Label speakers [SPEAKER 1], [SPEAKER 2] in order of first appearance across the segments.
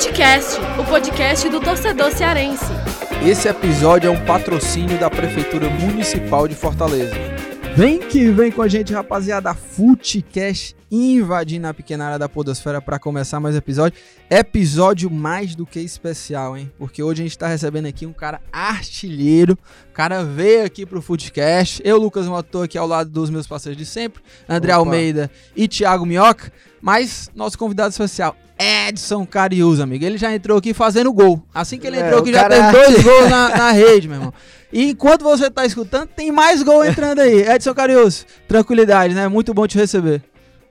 [SPEAKER 1] Futecast, o podcast do torcedor cearense.
[SPEAKER 2] Esse episódio é um patrocínio da Prefeitura Municipal de Fortaleza. Vem que vem com a gente, rapaziada. Futecast invadindo a pequena área da Podosfera para começar mais um episódio. Episódio mais do que especial, hein? Porque hoje a gente tá recebendo aqui um cara artilheiro. O cara veio aqui pro Futecast. Eu, Lucas Moto, tô aqui ao lado dos meus parceiros de sempre, André
[SPEAKER 3] Opa.
[SPEAKER 2] Almeida e Thiago Minhoca. Mas nosso convidado especial, Edson Carius, amigo. Ele já entrou aqui fazendo gol. Assim que ele
[SPEAKER 3] É,
[SPEAKER 2] entrou
[SPEAKER 3] o
[SPEAKER 2] aqui, já
[SPEAKER 3] cara
[SPEAKER 2] teve dois gols na, na rede, meu irmão. E enquanto você tá escutando, tem mais gol entrando aí. Edson Carius, tranquilidade, né? Muito bom te receber.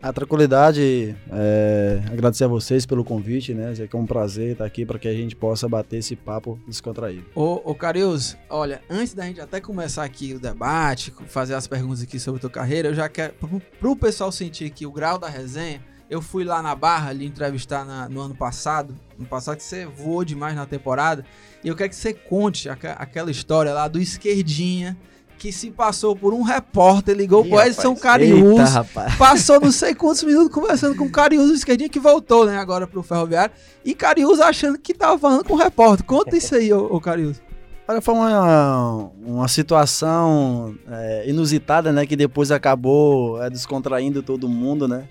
[SPEAKER 3] A tranquilidade, é, agradecer a vocês pelo convite, né? Que é um prazer estar aqui para que a gente possa bater esse papo descontraído.
[SPEAKER 2] Ô, ô Carius, olha, antes da gente até começar aqui o debate, fazer as perguntas aqui sobre a tua carreira, eu já quero, pro, pro pessoal sentir aqui o grau da resenha, eu fui lá na Barra lhe entrevistar na- no ano passado, no passado que você voou demais na temporada, e eu quero que você conte aca- aquela história lá do esquerdinha, que se passou por um repórter, ligou pro Edson Carius,
[SPEAKER 3] rapaz.
[SPEAKER 2] passou não sei quantos minutos conversando com o Carius, o esquerdinha que voltou, né, agora pro Ferroviário, e Carius achando que tava falando com o repórter. Conta isso aí, ô, ô Carius.
[SPEAKER 3] Olha, foi uma, uma situação é, inusitada, né? Que depois acabou é, descontraindo todo mundo, né?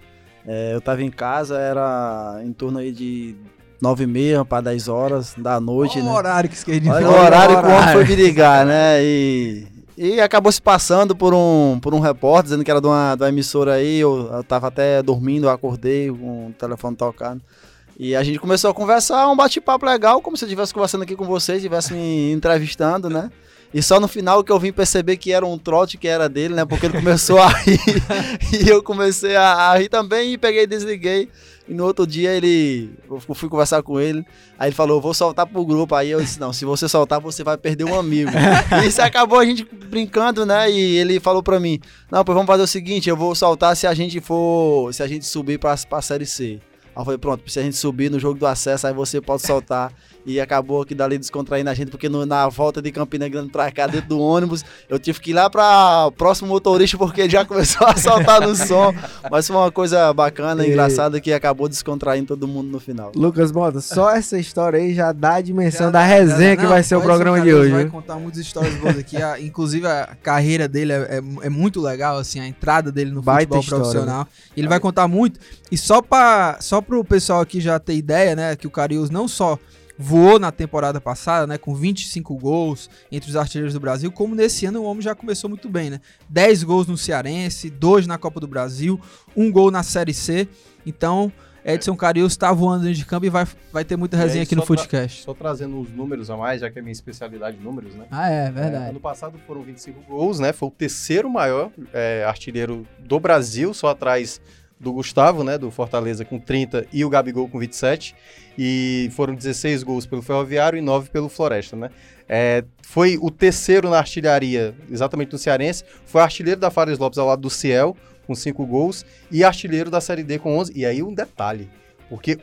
[SPEAKER 3] É, eu tava em casa, era em torno aí de nove e meia para 10 horas da noite,
[SPEAKER 2] Olha
[SPEAKER 3] né?
[SPEAKER 2] o horário que esse querido
[SPEAKER 3] Olha o
[SPEAKER 2] falou.
[SPEAKER 3] horário que o homem foi me ligar, né? E, e acabou se passando por um, por um repórter, dizendo que era de uma, de uma emissora aí. Eu, eu tava até dormindo, eu acordei com o telefone tocando. E a gente começou a conversar, um bate-papo legal, como se eu estivesse conversando aqui com vocês, estivesse me entrevistando, né? E só no final que eu vim perceber que era um trote que era dele, né? Porque ele começou a rir e eu comecei a, rir também e peguei e desliguei. E no outro dia ele, eu fui conversar com ele, aí ele falou, vou soltar pro grupo. Aí eu disse, não, se você soltar, você vai perder um amigo. e isso acabou a gente brincando, né? E ele falou pra mim, não, pois vamos fazer o seguinte, eu vou soltar se a gente for, se a gente subir pra, pra Série C. Aí eu falei, pronto, se a gente subir no jogo do acesso, aí você pode soltar. E acabou que dali descontraindo a gente, porque no- na volta de Campina Grande pra cá, dentro do ônibus, eu tive que ir lá pra próximo motorista, porque ele já começou a soltar no som. Mas foi uma coisa bacana,
[SPEAKER 4] E-
[SPEAKER 3] engraçada, que acabou descontraindo todo mundo no final.
[SPEAKER 4] Lucas Mota, só essa história aí já dá a dimensão
[SPEAKER 2] Já
[SPEAKER 4] da resenha
[SPEAKER 2] já dá-
[SPEAKER 4] que
[SPEAKER 2] não,
[SPEAKER 4] vai ser o programa de hoje.
[SPEAKER 2] vai
[SPEAKER 4] viu?
[SPEAKER 2] contar muitas histórias boas aqui. a- inclusive, a carreira dele é, é, é muito legal, assim, a entrada dele no
[SPEAKER 4] Baita
[SPEAKER 2] futebol
[SPEAKER 4] história,
[SPEAKER 2] profissional. Ele vai contar muito. E só para só pro pessoal aqui já ter ideia, né, que o Carius não só voou na temporada passada, né, com 25 gols entre os artilheiros do Brasil, como nesse ano o homem já começou muito bem, né? 10 gols no Cearense, 2 na Copa do Brasil, um gol na Série C. Então, Edson Carius tá voando dentro de campo e vai, vai ter muita
[SPEAKER 5] aí,
[SPEAKER 2] resenha aqui no Footcast.
[SPEAKER 5] Só trazendo os números a mais, já que é minha especialidade números, né?
[SPEAKER 2] Ah, é,
[SPEAKER 5] É,
[SPEAKER 2] verdade.
[SPEAKER 5] ano passado foram 25 gols, né? Foi o terceiro maior é, artilheiro do Brasil, só atrás do Gustavo, né? Do Fortaleza com 30 e o Gabigol com 27. E foram 16 gols pelo Ferroviário e 9 pelo Floresta, né? É, foi o terceiro na artilharia, exatamente no Cearense. Foi artilheiro da Fares Lopes ao lado do Ciel, com 5 gols. E artilheiro da Série D com 11. E aí um detalhe, porque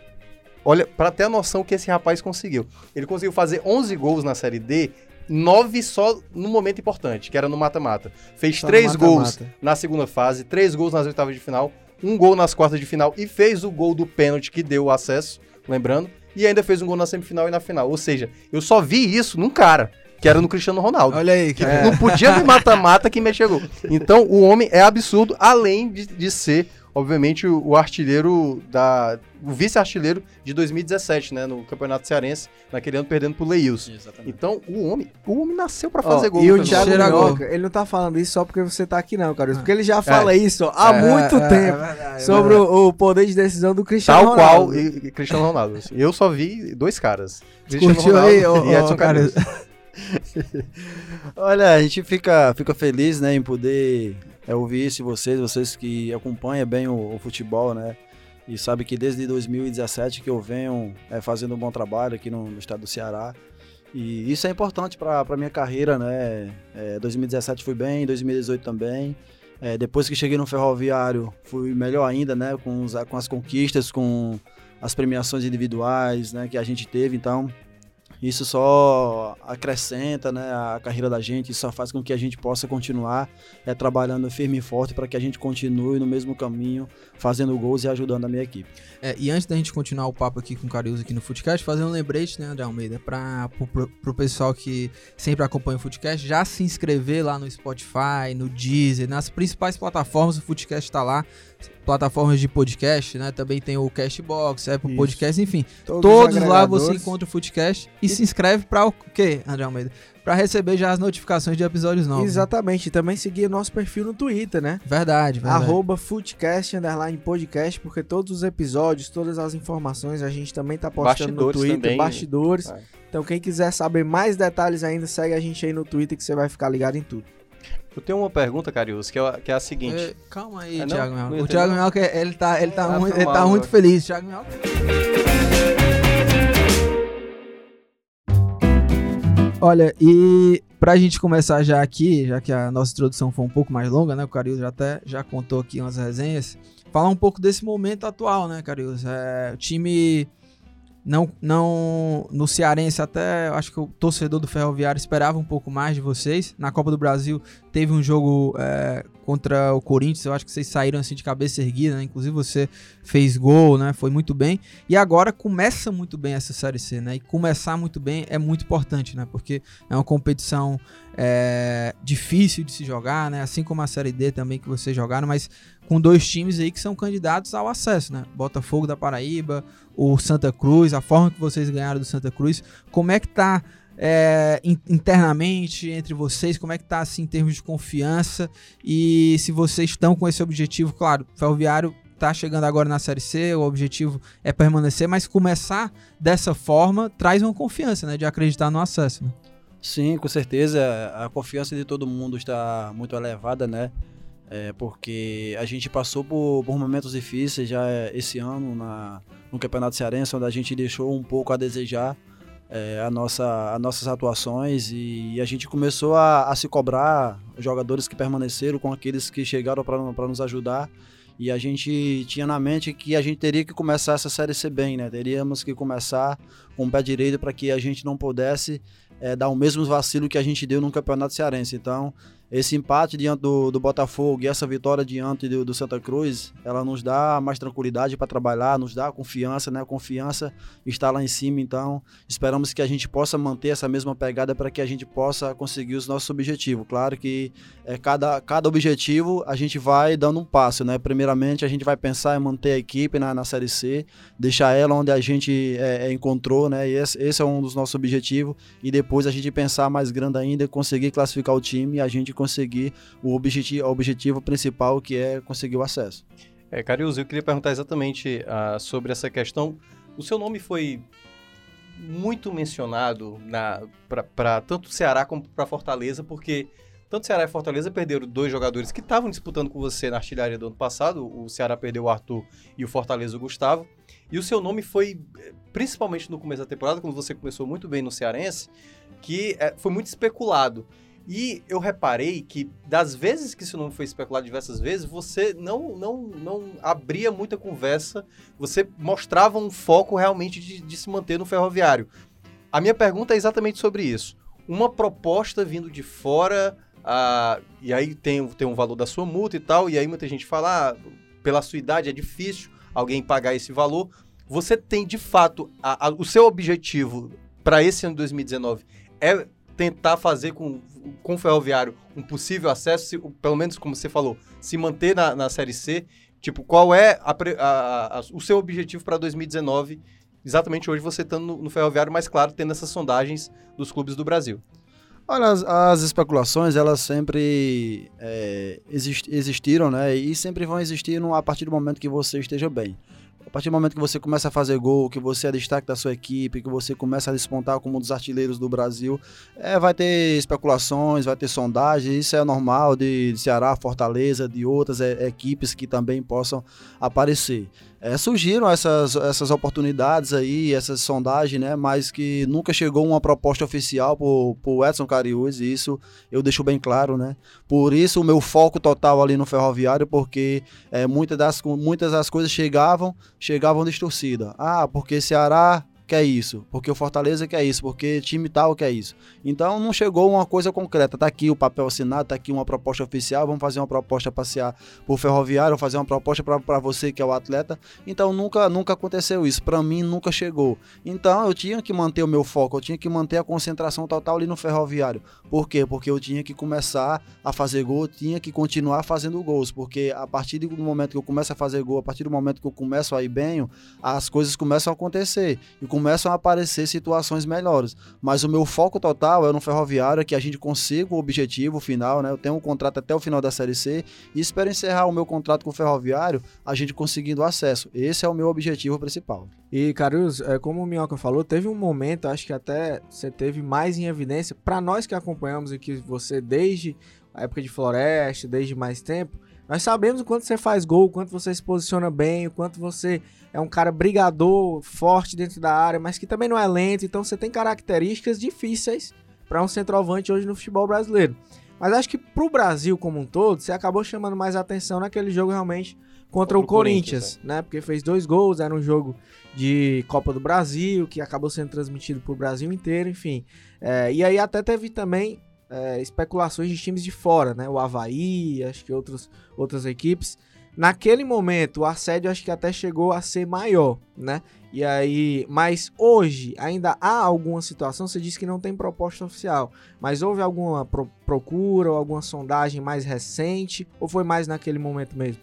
[SPEAKER 5] olha, para ter a noção que esse rapaz conseguiu. Ele conseguiu fazer 11 gols na Série D, 9 só no momento importante, que era no mata-mata. Fez
[SPEAKER 4] Só no
[SPEAKER 5] 3 gols na segunda fase, 3 gols nas oitavas de final, um gol nas quartas de final e fez o gol do pênalti que deu o acesso, lembrando, e ainda fez um gol na semifinal e na final. Ou seja, eu só vi isso num cara, que era no Cristiano Ronaldo.
[SPEAKER 2] Olha aí,
[SPEAKER 5] Que
[SPEAKER 2] cara.
[SPEAKER 5] não podia vir mata-mata que me chegou. Então, o homem é absurdo, além de, de ser, obviamente, o, artilheiro da. O vice-artilheiro de 2017, né? No Campeonato Cearense, naquele ano perdendo pro Leils.
[SPEAKER 3] Exatamente.
[SPEAKER 5] Então, o homem, o homem nasceu pra
[SPEAKER 4] Ó,
[SPEAKER 5] fazer gol.
[SPEAKER 4] e o Thiago. Minhoca, ele não tá falando isso só porque você tá aqui não, Carlos. Porque ele já fala isso há
[SPEAKER 2] É,
[SPEAKER 4] muito
[SPEAKER 2] é,
[SPEAKER 4] tempo
[SPEAKER 2] é verdade, é
[SPEAKER 4] sobre o, o poder de decisão do Cristiano
[SPEAKER 5] Tal qual
[SPEAKER 4] Ronaldo.
[SPEAKER 5] e, e Cristiano Ronaldo. assim. Eu só vi dois caras. Cristiano
[SPEAKER 2] Curtiu
[SPEAKER 5] Ronaldo
[SPEAKER 2] aí, ô,
[SPEAKER 5] e Edson
[SPEAKER 2] cara?
[SPEAKER 5] Carius.
[SPEAKER 3] Olha, a gente fica, fica feliz, né, em poder é, ouvir isso vocês, vocês que acompanham bem o, o futebol, né, e sabe que desde 2017 que eu venho é, fazendo um bom trabalho aqui no, no estado do Ceará, e isso é importante para a minha carreira, né, é, 2017 fui bem, 2018 também, é, depois que cheguei no Ferroviário fui melhor ainda, né, com, os- com as conquistas, com as premiações individuais, né, que a gente teve, então Isso só acrescenta né, a carreira da gente, isso só faz com que a gente possa continuar é, trabalhando firme e forte para que a gente continue no mesmo caminho, fazendo gols e ajudando a minha equipe.
[SPEAKER 2] É, e antes da gente continuar o papo aqui com o Carius aqui no Footcast, fazer um lembrete, né, André Almeida, para o pessoal que sempre acompanha o Footcast, já se inscrever lá no Spotify, no Deezer, nas principais plataformas, o Footcast está lá plataformas de podcast, né? Também tem o Cashbox, Apple Isso. Podcast, enfim. Todos, todos lá você encontra o Footcast e, e se inscreve para o quê, André Almeida? Para receber já as notificações de episódios novos.
[SPEAKER 4] Né? Exatamente. Né? E também seguir nosso perfil no Twitter, né?
[SPEAKER 2] Verdade, verdade.
[SPEAKER 4] Arroba Footcast, underline podcast, porque todos os episódios, todas as informações a gente também tá postando bastidores no Twitter, também. bastidores. É. Então quem quiser saber mais detalhes ainda, segue a gente aí no Twitter que você vai ficar ligado em tudo.
[SPEAKER 5] Eu tenho uma pergunta, Carius, que é, que é a seguinte. É,
[SPEAKER 2] calma aí, é, Thiago Mel. O Thiago Mel, ele tá, ele tá, muito, ele tá muito feliz. Thiago Mel. Olha, e pra gente começar já aqui, já que a nossa introdução foi um pouco mais longa, né? O Carius já até já contou aqui umas resenhas. Falar um pouco desse momento atual, né, Carius? É, o time não, não no Cearense até acho que o torcedor do Ferroviário esperava um pouco mais de vocês. Na Copa do Brasil teve um jogo é, contra o Corinthians, eu acho que vocês saíram assim de cabeça erguida, né? Inclusive você fez gol, né? Foi muito bem. E agora começa muito bem essa Série C, né? E começar muito bem é muito importante, né? Porque é uma competição é, difícil de se jogar, né? Assim como a Série D também que vocês jogaram, mas com dois times aí que são candidatos ao acesso, né? Botafogo da Paraíba, o Santa Cruz, a forma que vocês ganharam do Santa Cruz. Como é que tá é, internamente entre vocês? Como é que tá assim em termos de confiança? E se vocês estão com esse objetivo, claro, Ferroviário tá chegando agora na Série C, o objetivo é permanecer, mas começar dessa forma traz uma confiança, né? De acreditar no acesso, né?
[SPEAKER 3] Sim, com certeza. A confiança de todo mundo está muito elevada, né? É, porque a gente passou por, por, momentos difíceis já esse ano na, no Campeonato Cearense, onde a gente deixou um pouco a desejar é, a nossa, as nossas atuações e, e a gente começou a, a, se cobrar jogadores que permaneceram com aqueles que chegaram para nos ajudar. E a gente tinha na mente que a gente teria que começar essa série C bem, né? Teríamos que começar com o pé direito para que a gente não pudesse é, dar o mesmo vacilo que a gente deu no Campeonato Cearense. Então, esse empate diante do, do Botafogo e essa vitória diante do, do Santa Cruz, ela nos dá mais tranquilidade para trabalhar, nos dá confiança, né? A confiança está lá em cima, então esperamos que a gente possa manter essa mesma pegada para que a gente possa conseguir os nossos objetivos. Claro que é, cada, cada objetivo a gente vai dando um passo, né? Primeiramente a gente vai pensar em manter a equipe na, na Série C, deixar ela onde a gente é, é, encontrou, né? E esse, esse é um dos nossos objetivos e depois a gente pensar mais grande ainda, conseguir classificar o time e a gente conseguir o objetivo, o objetivo principal que é conseguir o acesso.
[SPEAKER 5] É, Carius, eu queria perguntar exatamente uh, sobre essa questão. O seu nome foi muito mencionado para tanto Ceará como para Fortaleza, porque tanto Ceará e Fortaleza perderam dois jogadores que estavam disputando com você na artilharia do ano passado. O Ceará perdeu o Arthur e o Fortaleza o Gustavo. E o seu nome foi, principalmente no começo da temporada, quando você começou muito bem no Cearense, que é, foi muito especulado. E eu reparei que das vezes que isso não foi especulado diversas vezes, você não, não, não abria muita conversa, você mostrava um foco realmente de, de se manter no ferroviário. A minha pergunta é exatamente sobre isso. Uma proposta vindo de fora, ah, e aí tem, tem um valor da sua multa e tal, e aí muita gente fala, ah, pela sua idade é difícil alguém pagar esse valor. Você tem de fato a, a, o seu objetivo para esse ano de 2019 é tentar fazer com, com o Ferroviário um possível acesso, se, pelo menos como você falou, se manter na, na Série C. Tipo, qual é a, a, o seu objetivo para 2019? Exatamente hoje você estando no, no Ferroviário, mas claro, tendo essas sondagens dos clubes do Brasil.
[SPEAKER 3] Olha, as, as especulações, elas sempre é, exist, existiram, né? E sempre vão existir a partir do momento que você esteja bem. A partir do momento que você começa a fazer gol, que você é destaque da sua equipe, que você começa a despontar como um dos artilheiros do Brasil, é, vai ter especulações, vai ter sondagens, isso é normal de, de Ceará, Fortaleza, de outras é, equipes que também possam aparecer é, surgiram essas, essas oportunidades aí, essas sondagens, né? Mas que nunca chegou uma proposta oficial por, por Edson Cariús, e isso eu deixo bem claro, né? Por isso o meu foco total ali no ferroviário, porque é, muitas, das, muitas das coisas chegavam, chegavam distorcidas. Ah, porque Ceará quer isso, porque o Fortaleza quer isso, porque time tal quer isso. Então não chegou uma coisa concreta. Tá aqui o papel assinado, tá aqui uma proposta oficial, vamos fazer uma proposta passear por ferroviário, fazer uma proposta para você que é o atleta. Então nunca nunca aconteceu isso. Para mim nunca chegou. Então eu tinha que manter o meu foco, eu tinha que manter a concentração total ali no ferroviário. Por quê? Porque eu tinha que começar a fazer gol, tinha que continuar fazendo gols, porque a partir do momento que eu começo a fazer gol, a partir do momento que eu começo a ir bem, as coisas começam a acontecer e começam a aparecer situações melhores. Mas o meu foco total é no ferroviário, que a gente consiga o objetivo final, né? Eu tenho um contrato até o final da Série C e espero encerrar o meu contrato com o ferroviário, a gente conseguindo acesso. Esse é o meu objetivo principal.
[SPEAKER 4] E, Carlos, é, como o Minhoca falou, teve um momento, acho que até você teve mais em evidência, para nós que acompanhamos aqui você desde a época de Floresta, desde mais tempo, nós sabemos o quanto você faz gol, o quanto você se posiciona bem, o quanto você é um cara brigador, forte dentro da área, mas que também não é lento. Então você tem características difíceis para um centroavante hoje no futebol brasileiro. Mas acho que para o Brasil como um todo, você acabou chamando mais atenção naquele jogo realmente contra, contra o Corinthians, Corinthians é. né? Porque fez dois gols, era um jogo de Copa do Brasil, que acabou sendo transmitido para o Brasil inteiro, enfim. É, e aí até teve também é, especulações de times de fora, né? O Havaí, acho que outros, outras equipes. Naquele momento, o assédio acho que até chegou a ser maior, né? E aí, mas hoje ainda há alguma situação, você disse que não tem proposta oficial, mas houve alguma pro procura ou alguma sondagem mais recente ou foi mais naquele momento mesmo?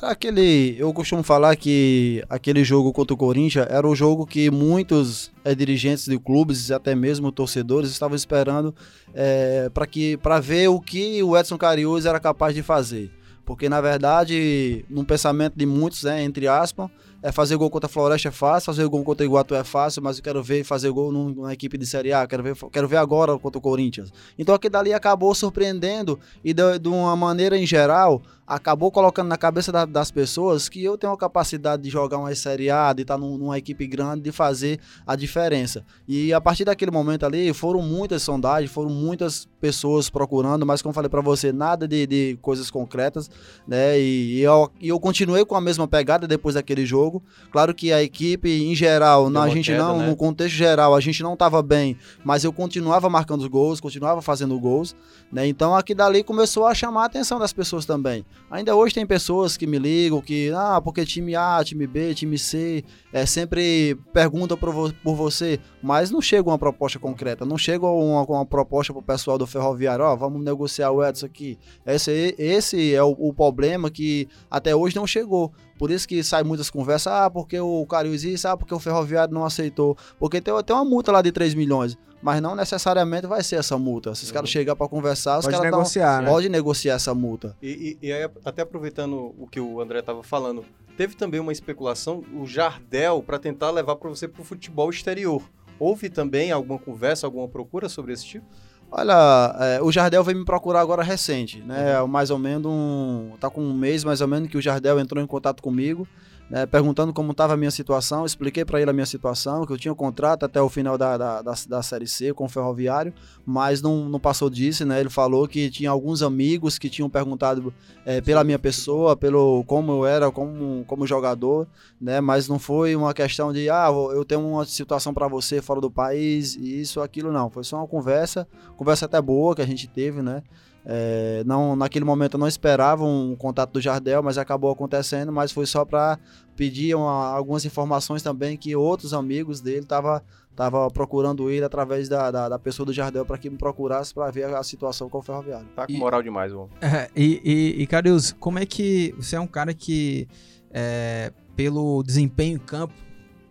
[SPEAKER 3] Aquele, eu costumo falar que aquele jogo contra o Corinthians era o jogo que muitos é, dirigentes de clubes, até mesmo torcedores, estavam esperando é, para que para ver o que o Edson Cariús era capaz de fazer. Porque na verdade, no pensamento de muitos, né, entre aspas, é fazer gol contra a Floresta é fácil, fazer gol contra o Iguatu é fácil, mas eu quero ver fazer gol numa equipe de Série A, quero ver, quero ver agora contra o Corinthians. Então aquilo dali acabou surpreendendo e de, de uma maneira em geral acabou colocando na cabeça da, das pessoas que eu tenho a capacidade de jogar uma Série A, de estar num, numa equipe grande, de fazer a diferença. E a partir daquele momento ali, foram muitas sondagens, foram muitas pessoas procurando, mas como falei para você, nada de, de, coisas concretas, né? E, e, eu, e eu continuei com a mesma pegada depois daquele jogo. Claro que a equipe, em geral, na, a gente queda, não, né? no contexto geral, a gente não estava bem, mas eu continuava marcando os gols, continuava fazendo gols, né? Então aqui dali começou a chamar a atenção das pessoas também. Ainda hoje tem pessoas que me ligam que, ah, porque time A, time B, time C, é, sempre perguntam por, vo por você, mas não chega uma proposta concreta, não chega uma, uma proposta pro pessoal do ferroviário, ó, oh, vamos negociar o Edson aqui. Esse, esse é o, o, problema que até hoje não chegou. Por isso que sai muitas conversas, ah, porque o Cariús isso, ah, porque o ferroviário não aceitou. Porque tem, tem uma multa lá de 3 milhões mas não necessariamente vai ser essa multa. Se os caras chegar para conversar, os
[SPEAKER 4] pode
[SPEAKER 3] caras
[SPEAKER 4] negociar,
[SPEAKER 3] né? pode negociar essa multa.
[SPEAKER 5] E, e, e aí, até aproveitando o que o André estava falando, teve também uma especulação, o Jardel, para tentar levar para você para o futebol exterior. Houve também alguma conversa, alguma procura sobre esse tipo?
[SPEAKER 3] Olha, é, o Jardel veio me procurar agora recente, né? Uhum. Mais ou menos um. tá com um mês mais ou menos que o Jardel entrou em contato comigo né, perguntando como estava a minha situação. Expliquei para ele a minha situação, que eu tinha um contrato até o final da, da, da, da Série C com o Ferroviário, mas não, não passou disso, né? Ele falou que tinha alguns amigos que tinham perguntado é, pela minha pessoa, pelo como eu era como, como jogador, né? Mas não foi uma questão de, ah, eu tenho uma situação para você fora do país, isso, aquilo, não. Foi só uma conversa, conversa até boa que a gente teve, né? É, não, naquele momento eu não esperava um contato do Jardel, mas acabou acontecendo, mas foi só para pedir uma, algumas informações também que outros amigos dele estavam tava procurando ele através da, da, da pessoa do Jardel para que me procurasse para ver a situação com o ferroviário.
[SPEAKER 5] Tá com moral demais, mano.
[SPEAKER 2] É, e, e, e Carius, como é que você é um cara que, é, pelo desempenho em campo,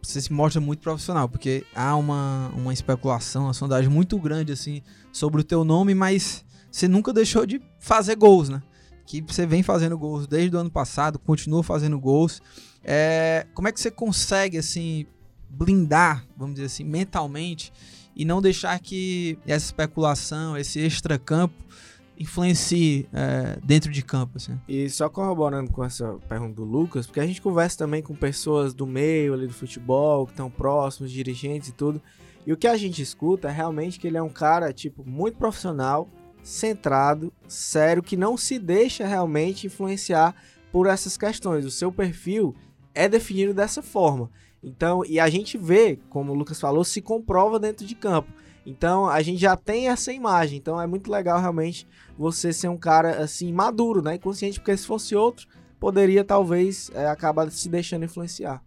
[SPEAKER 2] você se mostra muito profissional, porque há uma, uma especulação, uma sondagem muito grande assim sobre o teu nome, mas você nunca deixou de fazer gols, né? Que você vem fazendo gols desde o ano passado, continua fazendo gols. É, como é que você consegue, assim, blindar, vamos dizer assim, mentalmente e não deixar que essa especulação, esse extracampo influencie é, dentro de campo, assim.
[SPEAKER 4] E só corroborando com essa pergunta do Lucas, porque a gente conversa também com pessoas do meio ali do futebol, que estão próximos, dirigentes e tudo, e o que a gente escuta é realmente que ele é um cara, tipo, muito profissional, centrado, sério, que não se deixa realmente influenciar por essas questões. O seu perfil é definido dessa forma. Então, e a gente vê, como o Lucas falou, se comprova dentro de campo. Então, a gente já tem essa imagem. Então, é muito legal realmente você ser um cara assim maduro, né? E consciente, porque se fosse outro, poderia talvez é, acabar se deixando influenciar.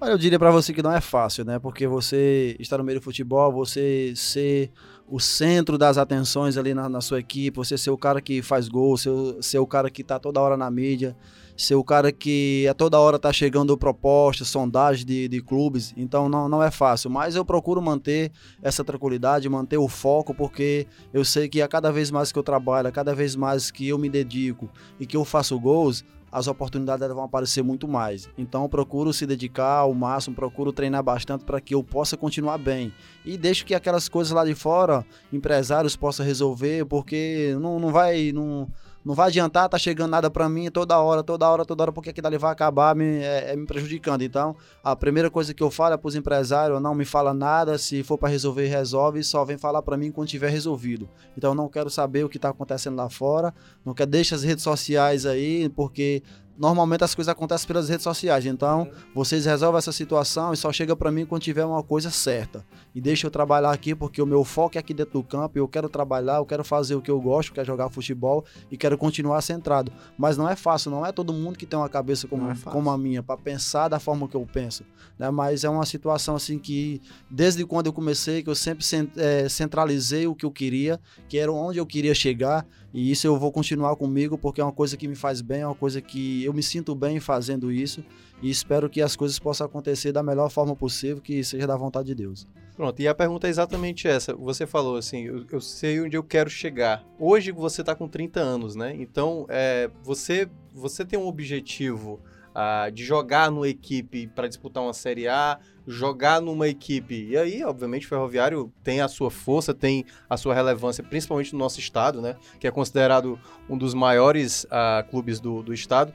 [SPEAKER 3] Mas eu diria para você que não é fácil, né? Porque você está no meio do futebol, você ser o centro das atenções ali na, na sua equipe, você ser o cara que faz gol, ser, ser o cara que tá toda hora na mídia, ser o cara que a toda hora tá chegando propostas, sondagens de, de clubes. Então não, não é fácil. Mas eu procuro manter essa tranquilidade, manter o foco, porque eu sei que a cada vez mais que eu trabalho, a cada vez mais que eu me dedico e que eu faço gols, as oportunidades vão aparecer muito mais. Então procuro se dedicar ao máximo, procuro treinar bastante para que eu possa continuar bem. E deixo que aquelas coisas lá de fora, empresários possam resolver, porque não, não vai. Não, não vai adiantar, tá chegando nada para mim toda hora, toda hora, toda hora, porque aquilo ali vai acabar me, é, é, me prejudicando. Então, a primeira coisa que eu falo é pros empresários, não me fala nada, se for para resolver, resolve, só vem falar para mim quando tiver resolvido. Então, eu não quero saber o que tá acontecendo lá fora, não quero deixar as redes sociais aí, porque normalmente as coisas acontecem pelas redes sociais. Então, vocês resolvem essa situação e só chega para mim quando tiver uma coisa certa. E deixa eu trabalhar aqui porque o meu foco é aqui dentro do campo, eu quero trabalhar, eu quero fazer o que eu gosto, que é jogar futebol e quero continuar centrado. Mas não é fácil, não é todo mundo que tem uma cabeça como, é como a minha para pensar da forma que eu penso, né? Mas é uma situação assim que desde quando eu comecei que eu sempre é, centralizei o que eu queria, que era onde eu queria chegar e isso eu vou continuar comigo porque é uma coisa que me faz bem, é uma coisa que eu me sinto bem fazendo isso e espero que as coisas possam acontecer da melhor forma possível, que seja da vontade de Deus.
[SPEAKER 5] Pronto, e a pergunta é exatamente essa. Você falou assim, eu, eu sei onde eu quero chegar. Hoje você está com 30 anos, né? Então, é, você, você tem um objetivo uh, de jogar numa equipe para disputar uma Série A, jogar numa equipe. E aí, obviamente, o Ferroviário tem a sua força, tem a sua relevância, principalmente no nosso estado, né? Que é considerado um dos maiores uh, clubes do, do estado.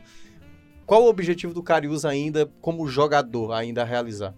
[SPEAKER 5] Qual o objetivo do Cariús ainda, como jogador, ainda a realizar?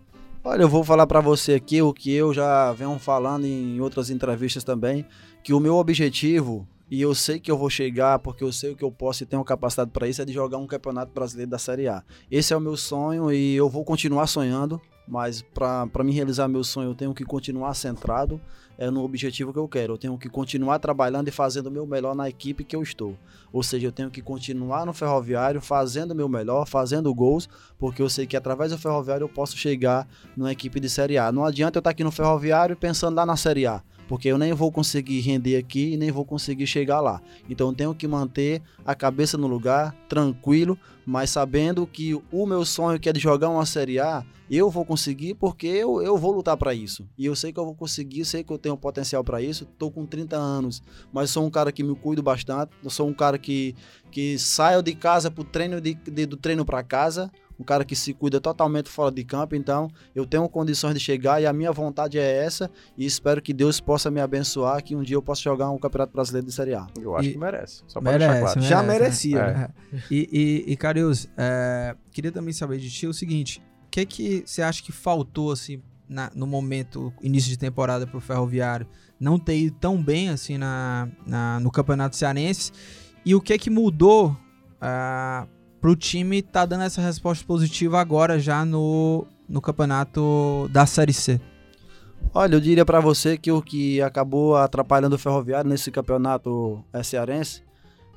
[SPEAKER 3] Olha, eu vou falar para você aqui o que eu já venho falando em outras entrevistas também, que o meu objetivo e eu sei que eu vou chegar porque eu sei o que eu posso e tenho capacidade para isso é de jogar um campeonato brasileiro da Série A. Esse é o meu sonho e eu vou continuar sonhando, mas para me realizar meu sonho eu tenho que continuar centrado é no objetivo que eu quero. Eu tenho que continuar trabalhando e fazendo o meu melhor na equipe que eu estou. Ou seja, eu tenho que continuar no Ferroviário fazendo o meu melhor, fazendo gols, porque eu sei que através do Ferroviário eu posso chegar numa equipe de Série A. Não adianta eu estar aqui no Ferroviário pensando lá na Série A porque eu nem vou conseguir render aqui e nem vou conseguir chegar lá. Então tenho que manter a cabeça no lugar, tranquilo, mas sabendo que o meu sonho que é de jogar uma Série A, eu vou conseguir porque eu, eu vou lutar para isso. E eu sei que eu vou conseguir, sei que eu tenho potencial para isso. Tô com 30 anos, mas sou um cara que me cuido bastante, eu sou um cara que que saio de casa pro treino de, de do treino para casa um cara que se cuida totalmente fora de campo, então eu tenho condições de chegar e a minha vontade é essa e espero que Deus possa me abençoar que um dia eu possa jogar um Campeonato Brasileiro de Série A.
[SPEAKER 5] Eu acho e que merece,
[SPEAKER 2] só para merece, claro. merece, Já merecia, é. né? E, e, e Carius, é, queria também saber de ti o seguinte, o que que você acha que faltou assim na, no momento, início de temporada para o Ferroviário, não ter ido tão bem assim na, na no Campeonato Cearense e o que que mudou uh, pro time tá dando essa resposta positiva agora já no, no campeonato da Série C?
[SPEAKER 3] Olha, eu diria para você que o que acabou atrapalhando o Ferroviário nesse campeonato cearense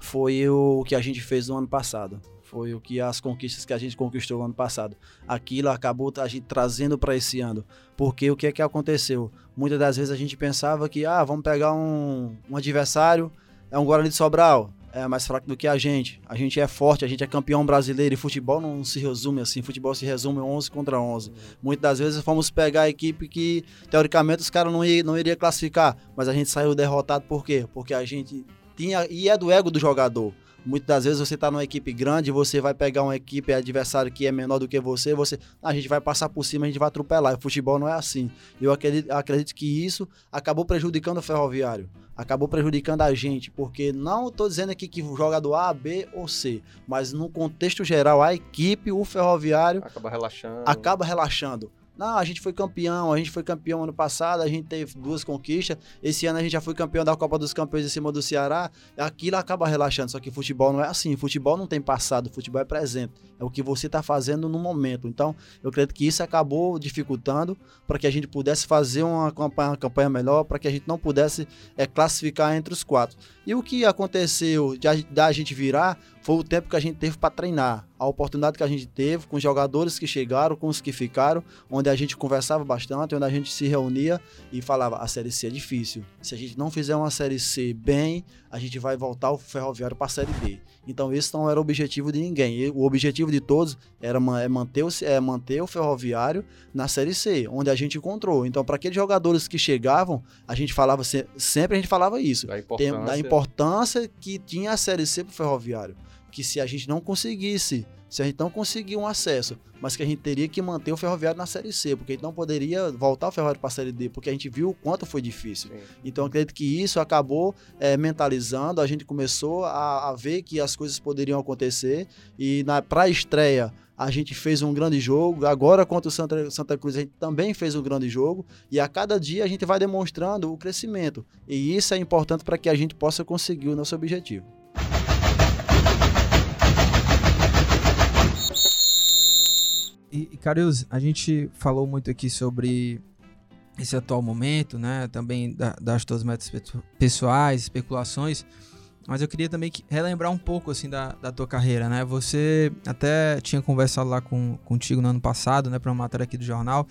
[SPEAKER 3] foi o que a gente fez no ano passado. Foi o que as conquistas que a gente conquistou no ano passado. Aquilo acabou a gente trazendo para esse ano. Porque o que é que aconteceu? Muitas das vezes a gente pensava que, ah, vamos pegar um, um adversário, é um Guarani de Sobral, é mais fraco do que a gente. A gente é forte, a gente é campeão brasileiro e futebol não se resume assim. Futebol se resume 11 contra 11. Uhum. Muitas das vezes fomos pegar a equipe que, teoricamente, os caras não, não iriam classificar, mas a gente saiu derrotado por quê? Porque a gente tinha. E é do ego do jogador. Muitas das vezes você está numa equipe grande, você vai pegar uma equipe adversário que é menor do que você, você a gente vai passar por cima, a gente vai atropelar. O futebol não é assim. Eu acredito, acredito que isso acabou prejudicando o ferroviário, acabou prejudicando a gente, porque não estou dizendo aqui que joga do A, B ou C, mas no contexto geral, a equipe, o ferroviário
[SPEAKER 5] acaba relaxando.
[SPEAKER 3] Acaba relaxando Não, a gente foi campeão, a gente foi campeão ano passado, a gente teve duas conquistas. Esse ano a gente já foi campeão da Copa dos Campeões em cima do Ceará. Aquilo acaba relaxando, só que futebol não é assim. Futebol não tem passado, futebol é presente. É o que você está fazendo no momento. Então, eu acredito que isso acabou dificultando para que a gente pudesse fazer uma campanha, uma campanha melhor, para que a gente não pudesse é, classificar entre os quatro. E o que aconteceu da gente virar foi o tempo que a gente teve para treinar, a oportunidade que a gente teve com os jogadores que chegaram, com os que ficaram, onde a gente conversava bastante, onde a gente se reunia e falava: a Série C é difícil. Se a gente não fizer uma Série C bem, a gente vai voltar o Ferroviário para a Série D. Então, esse não era o objetivo de ninguém. O objetivo de todos era é manter, o, é manter o Ferroviário na Série C, onde a gente encontrou. Então, para aqueles jogadores que chegavam, a gente falava sempre, a gente falava isso: da importância, da importância que tinha a Série C para o Ferroviário que se a gente não conseguisse, se a gente não conseguir um acesso, mas que a gente teria que manter o Ferroviário na Série C, porque a gente não poderia voltar o Ferroviário para a Série D, porque a gente viu o quanto foi difícil. Sim. Então, acredito que isso acabou é, mentalizando, a gente começou a, a, ver que as coisas poderiam acontecer, e para a estreia, a gente fez um grande jogo. Agora, contra o Santa, Santa Cruz, a gente também fez um grande jogo. E a cada dia a gente vai demonstrando o crescimento. E isso é importante para que a gente possa conseguir o nosso objetivo.
[SPEAKER 2] E, Carius, a gente falou muito aqui sobre esse atual momento, né? Também da, das tuas metas pessoais, especulações. Mas eu queria também relembrar um pouco assim da, da tua carreira, né? Você até tinha conversado lá com, contigo no ano passado, né? Para uma matéria aqui do jornal.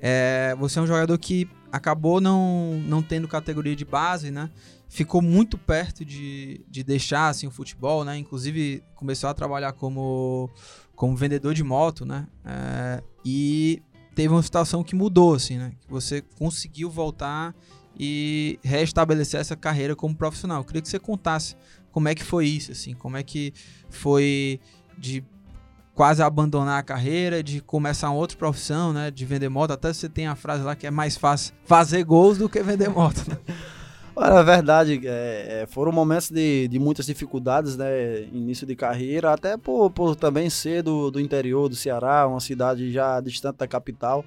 [SPEAKER 2] É, você é um jogador que acabou não, não tendo categoria de base, né? Ficou muito perto de, de deixar assim, o futebol, né? Inclusive começou a trabalhar como como vendedor de moto, né? É, e teve uma situação que mudou, assim, né? Que você conseguiu voltar e restabelecer essa carreira como profissional. Eu queria que você contasse como é que foi isso, assim, como é que foi de quase abandonar a carreira, de começar uma outra profissão, né? De vender moto. Até você tem a frase lá que é mais fácil fazer gols do que vender moto, né?
[SPEAKER 3] Olha, a verdade, é, é, foram momentos de, de muitas dificuldades, né? Início de carreira, até por, por também ser do, do interior do Ceará, uma cidade já distante da capital.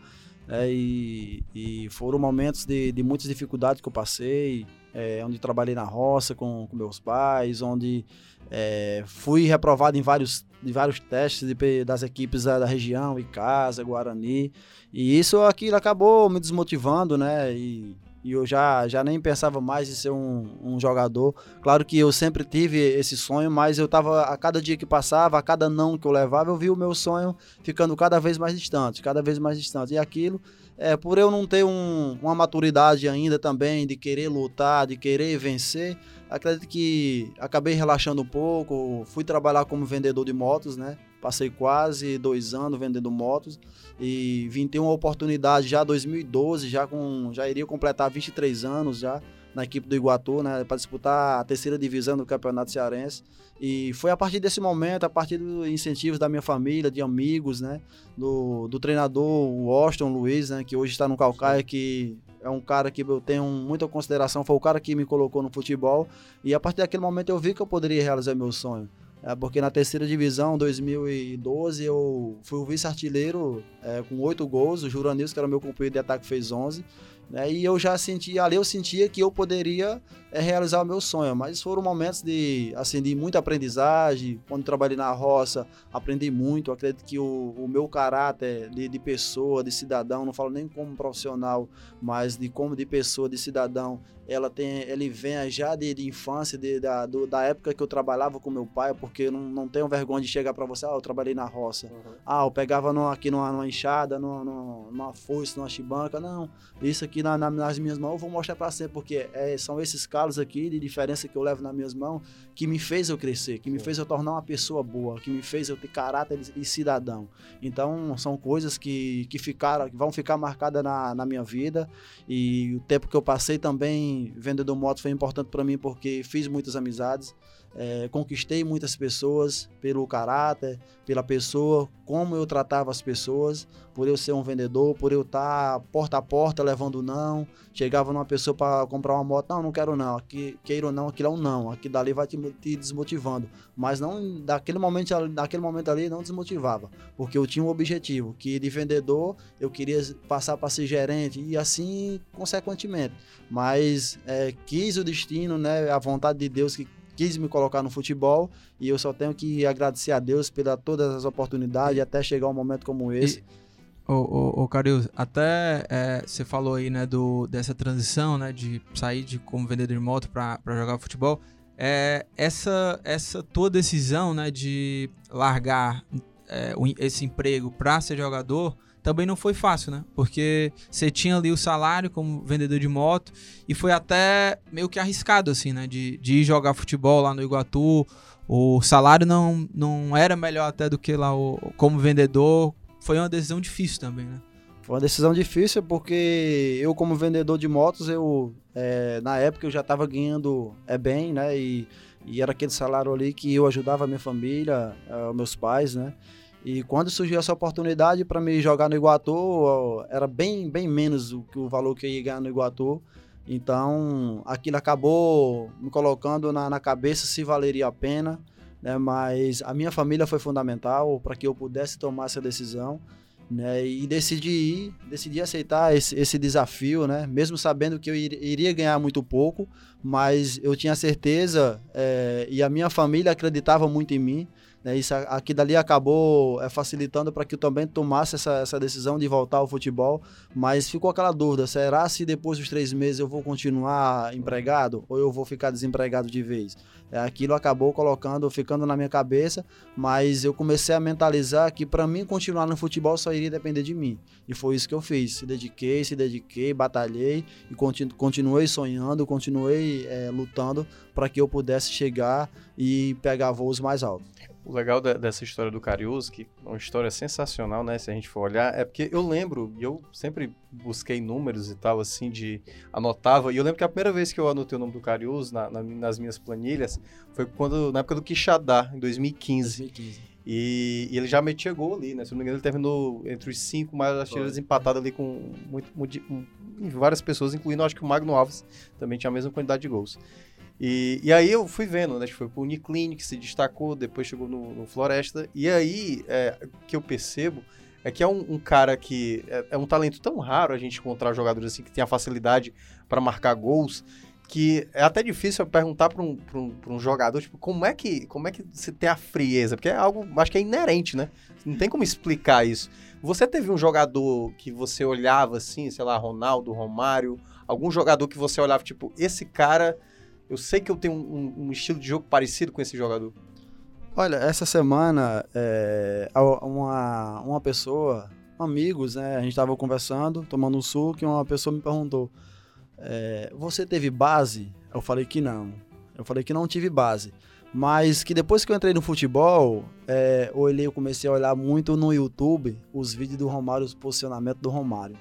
[SPEAKER 3] Né? E, e foram momentos de, de muitas dificuldades que eu passei, é, onde trabalhei na roça com, com meus pais, onde é, fui reprovado em vários, em vários testes de, das equipes da, da região, Icasa, Guarani. E isso aquilo acabou me desmotivando, né? E, e eu já, já nem pensava mais em ser um, um jogador. Claro que eu sempre tive esse sonho, mas eu tava a cada dia que passava, a cada não que eu levava, eu vi o meu sonho ficando cada vez mais distante, cada vez mais distante. E aquilo, é, por eu não ter um, uma maturidade ainda também de querer lutar, de querer vencer, acredito que acabei relaxando um pouco. Fui trabalhar como vendedor de motos, né? Passei quase dois anos vendendo motos e vim ter uma oportunidade já em 2012, já com já iria completar 23 anos já na equipe do Iguatu, né, para disputar a terceira divisão do Campeonato Cearense. E foi a partir desse momento, a partir dos incentivos da minha família, de amigos, né, do, do treinador Washington Luiz, né, que hoje está no Calcaia, que é um cara que eu tenho muita consideração, foi o cara que me colocou no futebol. E a partir daquele momento eu vi que eu poderia realizar meu sonho. É, porque na terceira divisão, 2012, eu fui o vice-artilheiro é, com oito gols. O Juranils, que era meu companheiro de ataque, fez 11. Né? E eu já sentia, ali eu sentia que eu poderia é, realizar o meu sonho, mas foram momentos de, assim, de muita aprendizagem. Quando trabalhei na roça, aprendi muito. Acredito que o, o meu caráter de, de, pessoa, de cidadão, não falo nem como profissional, mas de como de pessoa, de cidadão, ela tem, ele vem já de, de infância, de, da, do, da época que eu trabalhava com meu pai, porque eu não, não tenho vergonha de chegar para você, ah, eu trabalhei na roça. Uhum. Ah, eu pegava no, aqui numa, numa enxada, numa, numa, numa foice, numa chibanca. Não, isso aqui na, na, nas minhas mãos eu vou mostrar para sempre, porque é, são esses calos aqui de diferença que eu levo nas minhas mãos que me fez eu crescer, que me fez eu tornar uma pessoa boa, que me fez eu ter caráter e cidadão. Então, são coisas que, que ficaram, que vão ficar marcadas na, na minha vida e o tempo que eu passei também vendedor moto foi importante para mim porque fiz muitas amizades, é, conquistei muitas pessoas pelo caráter, pela pessoa, como eu tratava as pessoas, por eu ser um vendedor, por eu estar porta a porta levando não. Chegava numa pessoa para comprar uma moto, não, não quero não. Aqui, queira ou não, aquilo é um não. Aqui dali vai te, te desmotivando. Mas não, daquele momento, daquele momento ali não desmotivava. Porque eu tinha um objetivo, que de vendedor eu queria passar para ser gerente e assim consequentemente. Mas é, quis o destino, né? A vontade de Deus que quis me colocar no futebol e eu só tenho que agradecer a Deus pela todas as oportunidades até chegar um momento como esse.
[SPEAKER 2] Ô, ô, ô Carius, até é, você falou aí, né, do, dessa transição, né, de sair de como vendedor de moto para jogar futebol. É, essa, essa tua decisão, né, de largar é, esse emprego para ser jogador, também não foi fácil, né? Porque você tinha ali o salário como vendedor de moto e foi até meio que arriscado, assim, né? De, de ir jogar futebol lá no Iguatu. O salário não, não era melhor até do que lá o, como vendedor. Foi uma decisão difícil também, né?
[SPEAKER 3] Foi uma decisão difícil porque eu, como vendedor de motos, eu é, na época eu já estava ganhando é, bem, né? E, e era aquele salário ali que eu ajudava a minha família, é, meus pais, né? E quando surgiu essa oportunidade para me jogar no Iguatu, era bem, bem menos o o valor que eu ia ganhar no Iguatu. Então, aquilo acabou me colocando na, na cabeça se valeria a pena, né? Mas a minha família foi fundamental para que eu pudesse tomar essa decisão, né? E decidi ir, decidi aceitar esse, esse desafio, né? Mesmo sabendo que eu iria ganhar muito pouco, mas eu tinha certeza é, e a minha família acreditava muito em mim. Né, isso aqui dali acabou é, facilitando para que eu também tomasse essa, essa decisão de voltar ao futebol, mas ficou aquela dúvida: será se depois dos três meses eu vou continuar empregado ou eu vou ficar desempregado de vez? É, aquilo acabou colocando, ficando na minha cabeça, mas eu comecei a mentalizar que para mim continuar no futebol só iria depender de mim. E foi isso que eu fiz. Se dediquei, se dediquei, batalhei e continu continuei sonhando, continuei é, lutando para que eu pudesse chegar e pegar voos mais altos.
[SPEAKER 5] O legal da, dessa história do Carius, que é uma história sensacional, né? Se a gente for olhar, é porque eu lembro, e eu sempre busquei números e tal, assim, de anotava, e eu lembro que a primeira vez que eu anotei o nome do Carius na, na, nas minhas planilhas foi quando, na época do Quixadá, em 2015. 2015. E, e, ele já metia gol ali, né? Se não me engano, ele terminou entre os cinco mais artilheiros empatado ali com muito, muito, várias pessoas, incluindo acho que o Magno Alves também tinha a mesma quantidade de gols. E, e aí eu fui vendo, né? Foi pro Uniclinic, se destacou, depois chegou no, no Floresta. E aí, é, que eu percebo é que é um, um cara que é, é, um talento tão raro a gente encontrar jogadores assim que tem a facilidade para marcar gols que é até difícil perguntar para um, um, um jogador, tipo, como é que como é que você tem a frieza? Porque é algo, acho que é inerente, né? Não tem como explicar isso. Você teve um jogador que você olhava assim, sei lá, Ronaldo, Romário, algum jogador que você olhava, tipo, esse cara eu sei que eu tenho um, um estilo de jogo parecido com esse jogador.
[SPEAKER 3] Olha, essa semana, é, uma, uma pessoa, amigos, né? A gente estava conversando, tomando um suco, e uma pessoa me perguntou: é, Você teve base? Eu falei que não. Eu falei que não tive base. Mas que depois que eu entrei no futebol, é, olhei, eu comecei a olhar muito no YouTube os vídeos do Romário, os posicionamentos do Romário.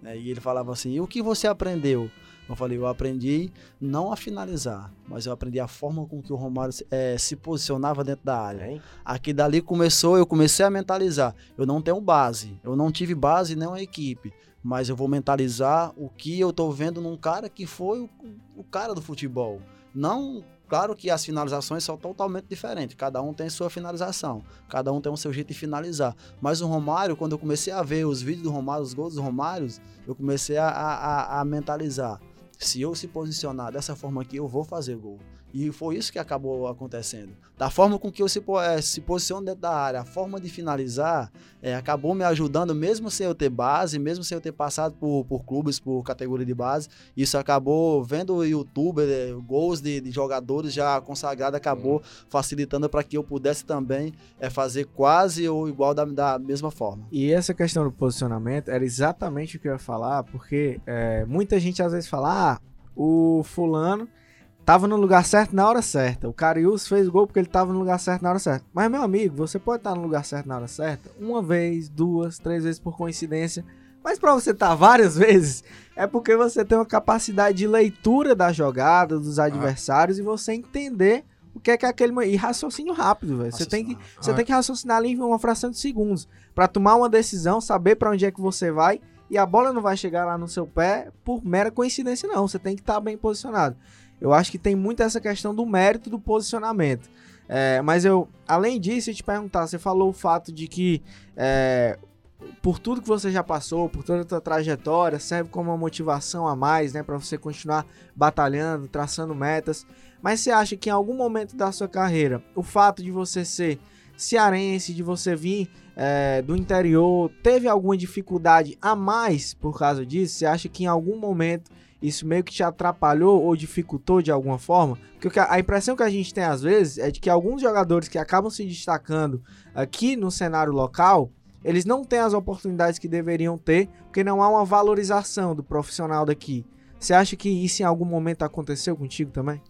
[SPEAKER 3] Né? E ele falava assim: E o que você aprendeu? Eu falei, eu aprendi não a finalizar, mas eu aprendi a forma com que o Romário é, se posicionava dentro da área. Hein? Aqui dali começou, eu comecei a mentalizar. Eu não tenho base, eu não tive base nem uma equipe, mas eu vou mentalizar o que eu tô vendo num cara que foi o, o cara do futebol. Não Claro que as finalizações são totalmente diferentes, cada um tem sua finalização, cada um tem o seu jeito de finalizar. Mas o Romário, quando eu comecei a ver os vídeos do Romário, os gols do Romário, eu comecei a, a, a mentalizar se eu se posicionar dessa forma aqui, eu vou fazer gol. E foi isso que acabou acontecendo. Da forma com que eu se, é, se posiciono dentro da área, a forma de finalizar, é, acabou me ajudando, mesmo sem eu ter base, mesmo sem eu ter passado por, por clubes, por categoria de base. Isso acabou, vendo o YouTube, é, gols de, de, jogadores já consagrados, acabou uhum. facilitando para que eu pudesse também fazer quase ou igual da, da mesma forma.
[SPEAKER 4] E essa questão do posicionamento era exatamente o que eu ia falar, porque muita gente às vezes fala, ah, o fulano tava no lugar certo na hora certa. O Carius fez gol porque ele tava no lugar certo na hora certa. Mas, meu amigo, você pode estar no lugar certo na hora certa uma vez, duas, três vezes por coincidência. Mas para você estar várias vezes, é porque você tem uma capacidade de leitura da jogada, dos ah. adversários ah. e você entender o que é que é aquele. E raciocínio rápido, velho. Você, tem que, você ah. tem que raciocinar ali em uma fração de segundos. para tomar uma decisão, saber para onde é que você vai e a bola não vai chegar lá no seu pé por mera coincidência, não. Você tem que estar tá bem posicionado. Eu acho que tem muito essa questão do mérito do posicionamento. É, mas eu, além disso, eu te perguntar, você falou o fato de que é, por tudo que você já passou, por toda a tua trajetória, serve como uma motivação a mais, né, para você continuar batalhando, traçando metas. Mas você acha que em algum momento da sua carreira, o fato de você ser cearense, de você vir é, do interior, teve alguma dificuldade a mais por causa disso? Você acha que em algum momento isso meio que te atrapalhou ou dificultou de alguma forma? Porque a impressão que a gente tem às vezes é de que alguns jogadores que acabam se destacando aqui no cenário local, eles não têm as oportunidades que deveriam ter, porque não há uma valorização do profissional daqui. Você acha que isso em algum momento aconteceu contigo também?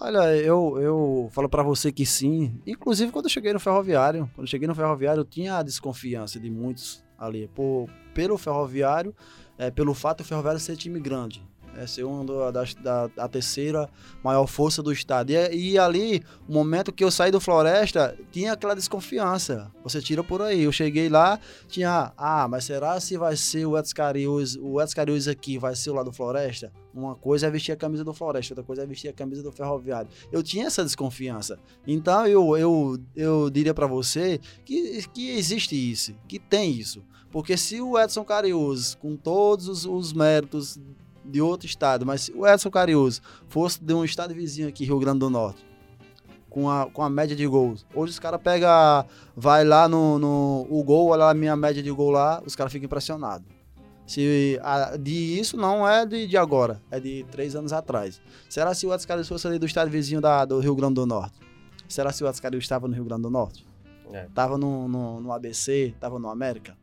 [SPEAKER 3] Olha, eu, eu falo para você que sim. Inclusive, quando eu cheguei no ferroviário, quando eu cheguei no ferroviário, eu tinha a desconfiança de muitos ali. Por, pelo ferroviário, é, pelo fato do ferroviário ser time grande é ser uma da, da, da, terceira maior força do estado. E, e, ali, o momento que eu saí do Floresta, tinha aquela desconfiança. Você tira por aí. Eu cheguei lá, tinha, ah, mas será se vai ser o Edson Cariús, o Edson Cariús aqui vai ser o lá do Floresta? Uma coisa é vestir a camisa do Floresta, outra coisa é vestir a camisa do Ferroviário. Eu tinha essa desconfiança. Então eu, eu, eu diria para você que, que existe isso, que tem isso. Porque se o Edson Cariús, com todos os, os méritos de outro estado, mas se o Edson Cariús fosse de um estado vizinho aqui, Rio Grande do Norte, com a, com a média de gols. Hoje os caras pegam, vai lá no, no o gol, olha a minha média de gol lá, os caras ficam impressionados. Se a, de isso não é de, de agora, é de três anos atrás. Será se o Edson Cariús fosse ali do estado vizinho da, do Rio Grande do Norte? Será se o Edson Cariús estava no Rio Grande do Norte? É. Tava no, no, no ABC, tava no América?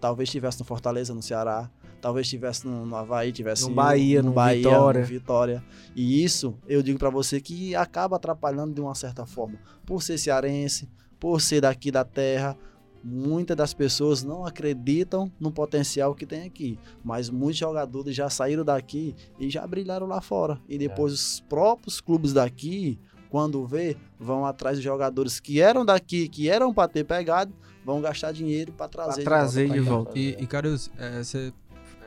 [SPEAKER 3] Talvez estivesse no Fortaleza, no Ceará talvez estivesse no, no Havaí, tivesse
[SPEAKER 4] no Bahia, no, no Bahia, Vitória. No
[SPEAKER 3] Vitória. E isso, eu digo para você que acaba atrapalhando de uma certa forma. Por ser cearense, por ser daqui da terra, muitas das pessoas não acreditam no potencial que tem aqui. Mas muitos jogadores já saíram daqui e já brilharam lá fora. E depois é. os próprios clubes daqui, quando vê, vão atrás de jogadores que eram daqui, que eram para ter pegado, vão gastar dinheiro para trazer,
[SPEAKER 4] pra trazer de volta.
[SPEAKER 2] De volta. E, e Carlos, é, você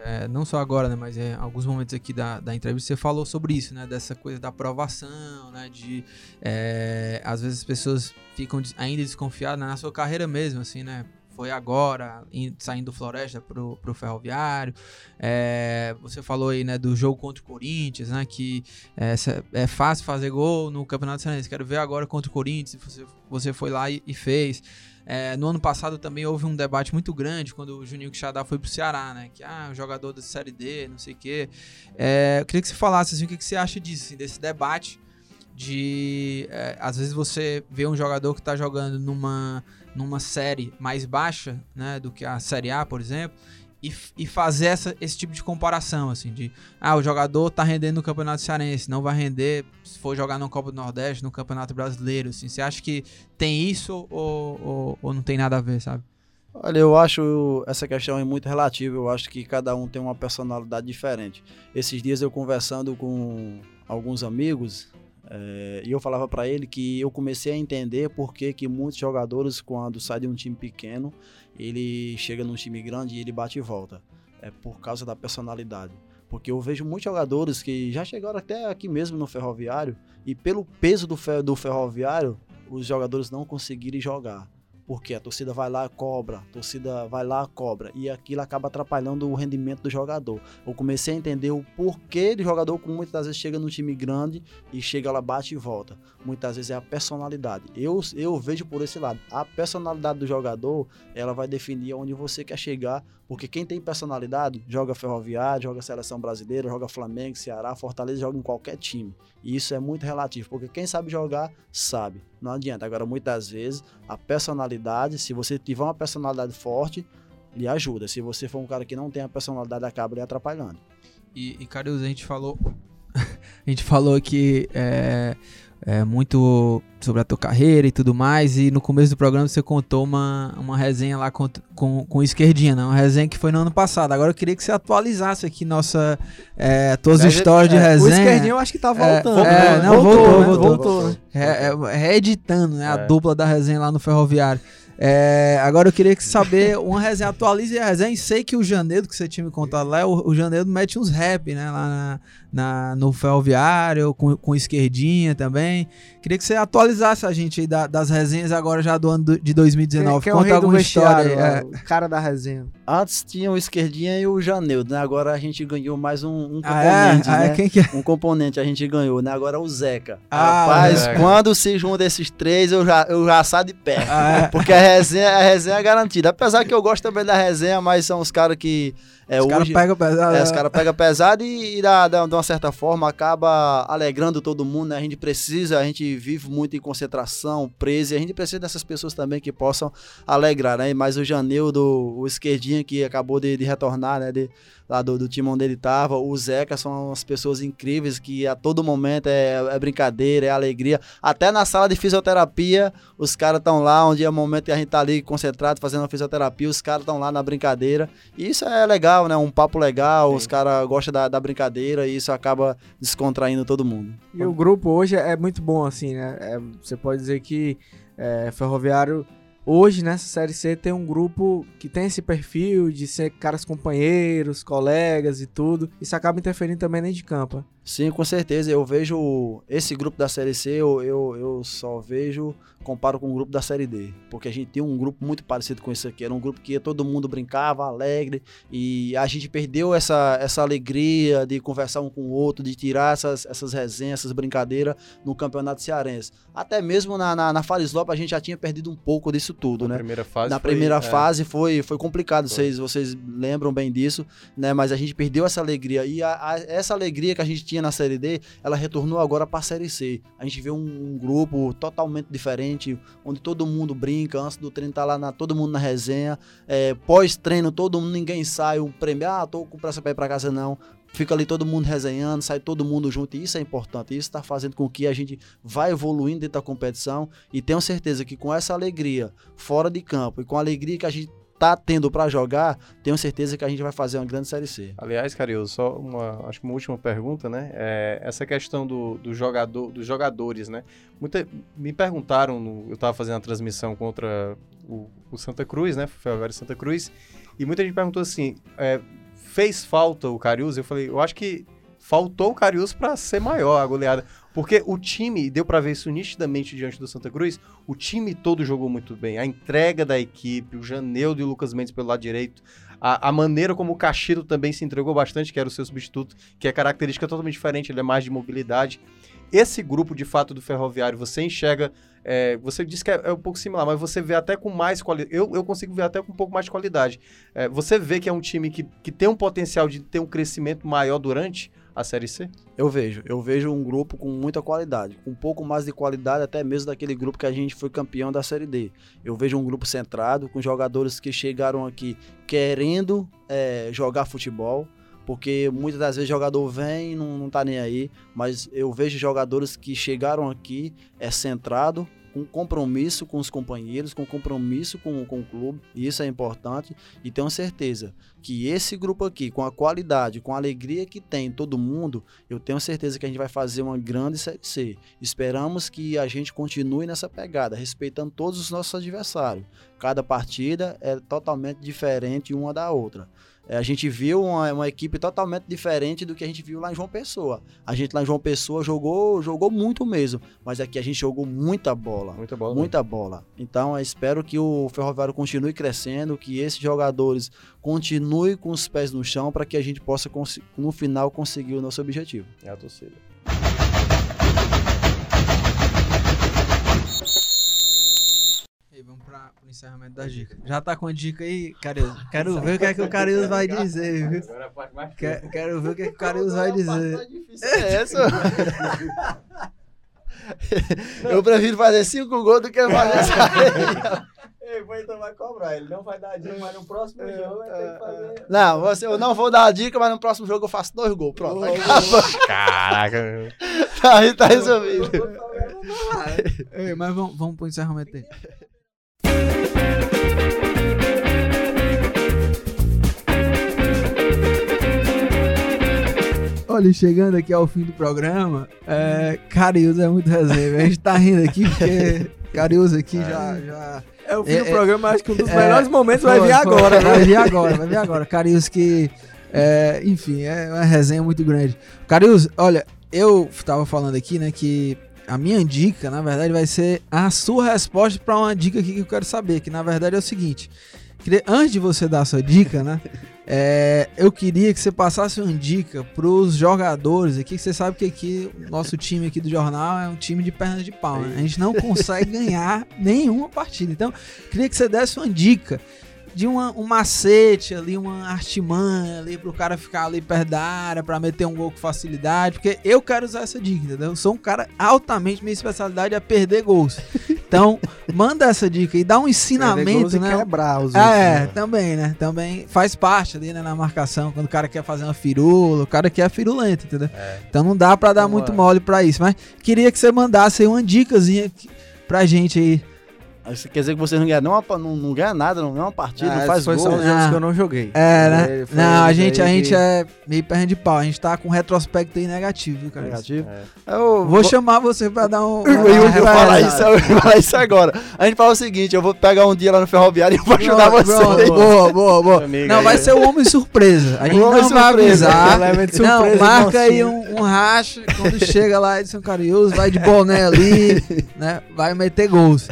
[SPEAKER 2] é, não só agora, né, mas em alguns momentos aqui da, da entrevista você falou sobre isso, né, dessa coisa da aprovação, né, de é, às vezes as pessoas ficam ainda desconfiadas né, na sua carreira mesmo, assim, né, foi agora, saindo do Floresta pro, pro Ferroviário. É, você falou aí, né, do jogo contra o Corinthians, né, que é, é fácil fazer gol no Campeonato Cearense. Quero ver agora contra o Corinthians, você, você foi lá e, e fez. É, no ano passado também houve um debate muito grande quando o Juninho Quixadá foi pro Ceará, né? Que, ah, jogador da Série D, não sei o quê. É, eu queria que você falasse, assim, o que, que você acha disso, assim, desse debate de... É, às vezes você vê um jogador que tá jogando numa, numa série mais baixa, né? Do que a Série A, por exemplo, e, e fazer essa, esse tipo de comparação, assim, de ah, o jogador tá rendendo no Campeonato Cearense, não vai render se for jogar no Copa do Nordeste, no Campeonato Brasileiro, assim, você acha que tem isso ou, ou, ou não tem nada a ver, sabe?
[SPEAKER 3] Olha, eu acho essa questão é muito relativa, eu acho que cada um tem uma personalidade diferente. Esses dias eu conversando com alguns amigos, é, e eu falava para ele que eu comecei a entender por que, muitos jogadores, quando saem de um time pequeno, ele chega num time grande e ele bate e volta. É por causa da personalidade. Porque eu vejo muitos jogadores que já chegaram até aqui mesmo no ferroviário e pelo peso do, do ferroviário, os jogadores não conseguirem jogar. Porque a torcida vai lá cobra, a torcida vai lá cobra e aquilo acaba atrapalhando o rendimento do jogador. Eu comecei a entender o porquê do jogador que muitas vezes chega no time grande e chega lá bate e volta. Muitas vezes é a personalidade. Eu, eu vejo por esse lado. A personalidade do jogador, ela vai definir onde você quer chegar, porque quem tem personalidade joga Ferroviário, joga Seleção Brasileira, joga Flamengo, Ceará, Fortaleza, joga em qualquer time. E isso é muito relativo, porque quem sabe jogar, sabe. Não adianta. Agora, muitas vezes, a personalidade, se você tiver uma personalidade forte, lhe ajuda. Se você for um cara que não tem a personalidade, acaba lhe atrapalhando.
[SPEAKER 2] E, e Carlos, a gente falou. a gente falou que é, é, muito sobre a tua carreira e tudo mais. E no começo do programa você contou uma, uma resenha lá com, com, com Esquerdinha, né? Uma resenha que foi no ano passado. Agora eu queria que você atualizasse aqui nossa, é, tuas é, histórias de resenha. O
[SPEAKER 4] Esquerdinha eu acho que tá é, voltando.
[SPEAKER 2] É, né? não, voltou, voltou, voltou, voltou, voltou. Né? Reeditando né? a é. dupla da resenha lá no Ferroviário. É, agora eu queria saber uma resenha, atualize a resenha. Sei que o Janeiro, que você tinha me contado lá, o, o Janeiro mete uns rap, né? Lá na, na, no Ferroviário, com, com esquerdinha também. Queria que você atualizasse a gente aí da, das resenhas agora já do ano de 2019.
[SPEAKER 4] Quem, quem Conta é alguma história aí. É. O cara da resenha.
[SPEAKER 3] Antes tinha o esquerdinha e o Janeiro, né? Agora a gente ganhou mais um, um componente, ah, é? né? Ah, quem que é? Um componente a gente ganhou, né? Agora é o Zeca. Ah, Rapaz, é. quando se junta esses três, eu já, eu já saio de pé. Ah, é. Porque a resenha, a resenha é garantida. Apesar que eu gosto também da resenha, mas são os caras que é,
[SPEAKER 2] os caras pegam pesado.
[SPEAKER 3] É, os né? caras pegam pesado e, e de uma certa forma acaba alegrando todo mundo, né? A gente precisa, a gente vive muito em concentração, preso, e a gente precisa dessas pessoas também que possam alegrar, né? Mas o Janildo, o esquerdinha que acabou de, de retornar, né? De, lá do, do time onde ele estava. O Zeca são umas pessoas incríveis que a todo momento é, é brincadeira, é alegria. Até na sala de fisioterapia, os caras estão lá, onde é o momento que a gente tá ali concentrado fazendo a fisioterapia, os caras estão lá na brincadeira. E isso é legal, né? Um papo legal, Sim. os caras gostam da, da brincadeira e isso acaba descontraindo todo mundo.
[SPEAKER 4] E o grupo hoje é muito bom, assim, né? É, você pode dizer que é, Ferroviário hoje nessa série C tem um grupo que tem esse perfil de ser caras companheiros, colegas e tudo. Isso acaba interferindo também dentro de campo.
[SPEAKER 3] Sim, com certeza. Eu vejo esse grupo da Série C, eu, eu, eu, só vejo, comparo com o grupo da Série D. Porque a gente tem um grupo muito parecido com esse aqui. Era um grupo que todo mundo brincava, alegre. E a gente perdeu essa, essa alegria de conversar um com o outro, de tirar essas, essas resenhas, essas brincadeiras no Campeonato Cearense. Até mesmo na, na, na Farislopa a gente já tinha perdido um pouco disso tudo,
[SPEAKER 5] na
[SPEAKER 3] né?
[SPEAKER 5] Primeira fase
[SPEAKER 3] na
[SPEAKER 5] foi,
[SPEAKER 3] primeira é... fase foi, foi complicado, foi. Vocês, vocês lembram bem disso, né? Mas a gente perdeu essa alegria. E a, a, essa alegria que a gente tinha tinha na Série D, ela retornou agora para a Série C. A gente vê um, um, grupo totalmente diferente, onde todo mundo brinca, antes do treino tá lá na, todo mundo na resenha, é, pós-treino todo mundo, ninguém sai, um prêmio, ah, tô com pressa para ir para casa não. Fica ali todo mundo resenhando, sai todo mundo junto, e isso é importante. Isso está fazendo com que a gente vá evoluindo dentro da competição e tenho certeza que com essa alegria fora de campo e com a alegria que a gente tá tendo para jogar, tenho certeza que a gente vai fazer uma grande Série C.
[SPEAKER 5] Aliás, Carioso, só uma, acho uma última pergunta, né? É, essa questão do, do jogador, dos jogadores, né? Muita, me perguntaram, no, eu estava fazendo a transmissão contra o, o Santa Cruz, né? A Santa Cruz, e muita gente perguntou assim, é, fez falta o Carius? Eu falei, eu acho que faltou o Carius para ser maior a goleada. Porque o time, deu para ver isso nitidamente diante do Santa Cruz, o time todo jogou muito bem. A entrega da equipe, o Janeu e o Lucas Mendes pelo lado direito, a, a, maneira como o Caxido também se entregou bastante, que era o seu substituto, que é característica totalmente diferente, ele é mais de mobilidade. Esse grupo, de fato, do Ferroviário, você enxerga, é, você disse que é, é, um pouco similar, mas você vê até com mais qualidade, eu, eu consigo ver até com um pouco mais de qualidade. É, você vê que é um time que, que tem um potencial de ter um crescimento maior durante a Série C?
[SPEAKER 3] Eu vejo. Eu vejo um grupo com muita qualidade. Com um pouco mais de qualidade até mesmo daquele grupo que a gente foi campeão da Série D. Eu vejo um grupo centrado, com jogadores que chegaram aqui querendo é, jogar futebol. Porque muitas das vezes jogador vem e não, não tá nem aí. Mas eu vejo jogadores que chegaram aqui é centrado, com compromisso com os companheiros, com compromisso com, com o clube, e isso é importante. E tenho certeza que esse grupo aqui, com a qualidade, com a alegria que tem todo mundo, eu tenho certeza que a gente vai fazer uma grande Série C. Esperamos que a gente continue nessa pegada, respeitando todos os nossos adversários. Cada partida é totalmente diferente uma da outra. É, a gente viu uma, uma, equipe totalmente diferente do que a gente viu lá em João Pessoa. A gente lá em João Pessoa jogou, jogou muito mesmo, mas aqui a gente jogou muita bola. Muita bola. Muita mesmo. bola. Então, espero que o Ferroviário continue crescendo, que esses jogadores continuem com os pés no chão para que a gente possa, no final, conseguir o nosso objetivo.
[SPEAKER 5] É a torcida.
[SPEAKER 2] Pro encerramento das dicas. Já tá com a dica aí, Carius? Quero ver o que é que o Carius vai dizer, viu? Quero, quero ver o que é que o Carius vai dizer. É essa?
[SPEAKER 3] Eu prefiro fazer cinco gols do que fazer essa.
[SPEAKER 4] Ei, então vai cobrar. Ele não vai dar dica, mas no próximo é, jogo vai ter que é, fazer. É.
[SPEAKER 3] Não, você, eu não vou dar a dica, mas no próximo jogo eu faço dois gols. Pronto.
[SPEAKER 5] Caraca.
[SPEAKER 3] tá, tá resolvido.
[SPEAKER 2] Ei, mas vamos, vamos pro encerramento aí. Olha, chegando aqui ao fim do programa, é, Carius é muito resenha. A gente tá rindo aqui porque Cariúza aqui já, já.
[SPEAKER 4] É o fim é, do programa, acho que um dos é, melhores momentos vai vir agora,
[SPEAKER 2] né? Vai vir agora, vai vir agora. Cariúza que. É, enfim, é uma resenha muito grande. Cariúza, olha, eu tava falando aqui, né, que a minha dica, na verdade, vai ser a sua resposta para uma dica aqui que eu quero saber, que na verdade é o seguinte. Antes de você dar a sua dica, né? É, eu queria que você passasse uma dica para os jogadores aqui, que você sabe que aqui o nosso time aqui do jornal é um time de pernas de pau, né? A gente não consegue ganhar nenhuma partida. Então, queria que você desse uma dica de uma, um macete ali, uma artimanha ali pro cara ficar ali perto da área, pra meter um gol com facilidade, porque eu quero usar essa dica, entendeu? Eu sou um cara altamente, minha especialidade é perder gols. Então, manda essa dica e dá um ensinamento, né?
[SPEAKER 4] quebrar os
[SPEAKER 2] ah, é, né? também, né? Também faz parte ali, né, na marcação, quando o cara quer fazer uma firula, o cara quer firulento, entendeu? É. Então não dá pra dar muito mole pra isso, mas queria que você mandasse aí uma dicasinha pra gente aí
[SPEAKER 3] isso quer dizer que vocês não ganham, não, não, não ganha nada, não ganha uma partida, ah, não faz
[SPEAKER 4] foi
[SPEAKER 3] gol.
[SPEAKER 4] Só os jogos ah. que eu não joguei.
[SPEAKER 2] É, né? Não, a gente, a gente é meio perna de pau. A gente tá com retrospecto aí negativo, viu, cara?
[SPEAKER 3] Negativo?
[SPEAKER 2] É. Eu vou, chamar você pra dar um.
[SPEAKER 3] Eu, eu, vou falar isso, eu vou falar isso agora. A gente fala o seguinte: eu vou pegar um dia lá no ferroviário e vou ajudar você.
[SPEAKER 2] Boa, boa, boa. Amiga, não, vai ser o homem surpresa. A gente não vai avisar. Não, marca aí um, um racha quando chega lá de São Cariús, vai de boné ali, né? Vai meter gols.